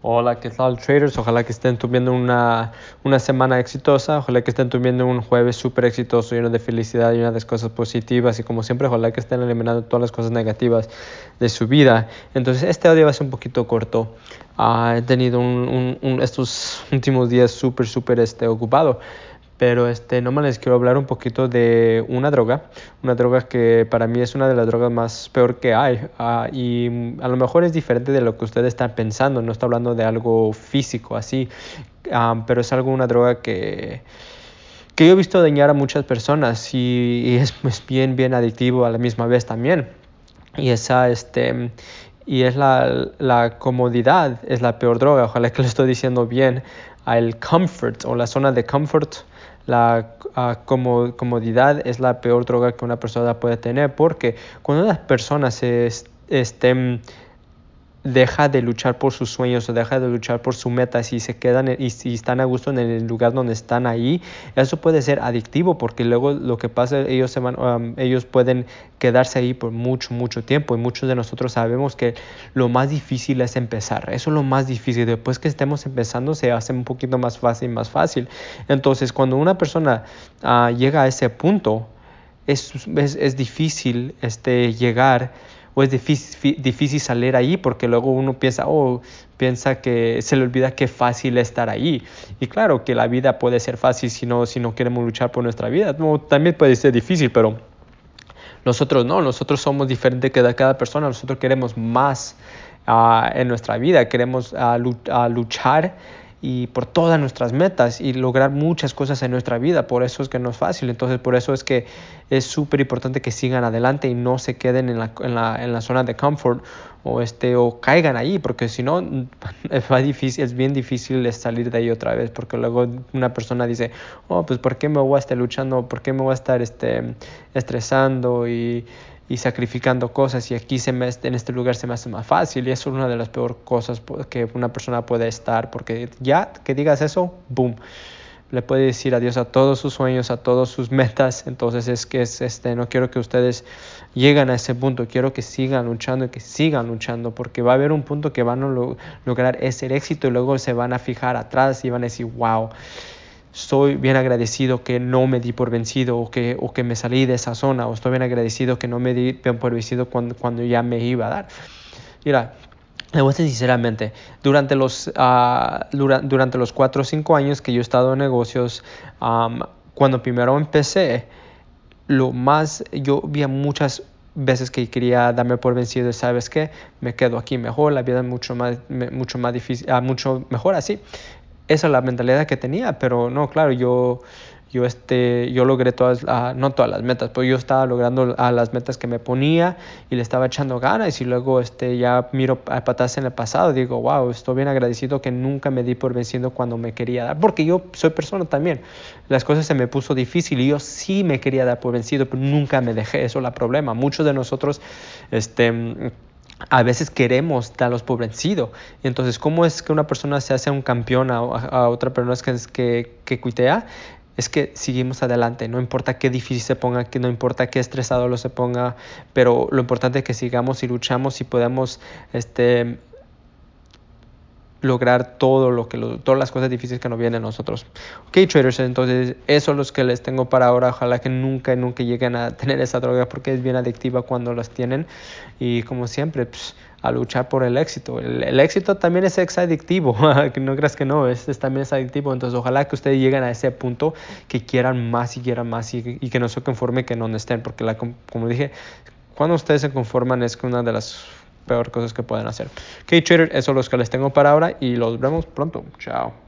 Hola, ¿qué tal traders? Ojalá que estén tuviendo una, una semana exitosa, ojalá que estén tuviendo un jueves súper exitoso, lleno de felicidad, lleno de cosas positivas y como siempre, ojalá que estén eliminando todas las cosas negativas de su vida. Entonces, este audio va a ser un poquito corto. Uh, he tenido un, un, estos últimos días súper, súper este, ocupado pero este, nomás les quiero hablar un poquito de una droga, una droga que para mí es una de las drogas más peor que hay. Uh, y a lo mejor es diferente de lo que ustedes están pensando, no está hablando de algo físico así, um, pero es algo, una droga que, que yo he visto dañar a muchas personas y, es, bien, bien adictivo a la misma vez también. Y esa, este, y es la, la comodidad, es la peor droga, ojalá que lo estoy diciendo bien, el comfort o la zona de comfort la uh, comodidad es la peor droga que una persona puede tener porque cuando una persona se estén deja de luchar por sus sueños o deja de luchar por su meta si se quedan y si están a gusto en el lugar donde están ahí eso puede ser adictivo porque luego lo que pasa ellos se van um, ellos pueden quedarse ahí por mucho mucho tiempo y muchos de nosotros sabemos que lo más difícil es empezar eso es lo más difícil después que estemos empezando se hace un poquito más fácil más fácil. Entonces cuando una persona uh, llega a ese punto es, es, es difícil este llegar es difícil, difícil salir ahí porque luego uno piensa, oh, piensa que se le olvida qué fácil es estar ahí. Y claro que la vida puede ser fácil si no, si no queremos luchar por nuestra vida. También puede ser difícil, pero nosotros no, nosotros somos diferentes que cada persona, nosotros queremos más uh, en nuestra vida, queremos uh, luchar y por todas nuestras metas y lograr muchas cosas en nuestra vida. Por eso es que no es fácil. Entonces, por eso es que es súper importante que sigan adelante y no se queden en la, en la, en la zona de confort o, este, o caigan ahí, porque si no, es bien difícil salir de ahí otra vez, porque luego una persona dice, oh, pues ¿por qué me voy a estar luchando? ¿Por qué me voy a estar este, estresando? Y y sacrificando cosas y aquí se me, en este lugar se me hace más fácil y eso es una de las peores cosas que una persona puede estar porque ya que digas eso, boom, le puede decir adiós a todos sus sueños, a todas sus metas, entonces es que es este, no quiero que ustedes lleguen a ese punto, quiero que sigan luchando y que sigan luchando porque va a haber un punto que van a lo, lograr ese éxito y luego se van a fijar atrás y van a decir, wow estoy bien agradecido que no me di por vencido o que, o que me salí de esa zona, o estoy bien agradecido que no me di por vencido cuando, cuando ya me iba a dar. Mira, le voy a decir sinceramente, durante los, uh, durante los cuatro o cinco años que yo he estado en negocios, um, cuando primero empecé, lo más, yo vi muchas veces que quería darme por vencido, ¿sabes qué? Me quedo aquí mejor, la vida es mucho más, mucho más difícil, uh, mucho mejor así esa es la mentalidad que tenía, pero no, claro, yo, yo, este, yo logré todas, uh, no todas las metas, pero yo estaba logrando a las metas que me ponía y le estaba echando ganas y luego este, ya miro a patas en el pasado digo, wow, estoy bien agradecido que nunca me di por vencido cuando me quería dar, porque yo soy persona también, las cosas se me puso difícil y yo sí me quería dar por vencido, pero nunca me dejé, eso es el problema, muchos de nosotros, este a veces queremos darlos por vencido. Entonces, ¿cómo es que una persona se hace un campeón a, a otra persona que, que, que cuitea? Es que seguimos adelante, no importa qué difícil se ponga, que no importa qué estresado lo se ponga, pero lo importante es que sigamos y luchamos y podemos este, lograr todo lo que lo, todas las cosas difíciles que nos vienen a nosotros. Ok, traders, entonces eso es lo que les tengo para ahora. Ojalá que nunca, nunca lleguen a tener esa droga porque es bien adictiva cuando las tienen. Y como siempre, pues, a luchar por el éxito. El, éxito también es ex adictivo, no creas que no, es, también es adictivo. Entonces, ojalá que ustedes lleguen a ese punto que quieran más y quieran más y, que no se conformen que no estén, porque la, como dije, cuando ustedes se conforman es una de las peor cosas que pueden hacer. Ok, Trader, eso es lo que les tengo para ahora y los vemos pronto. Chao.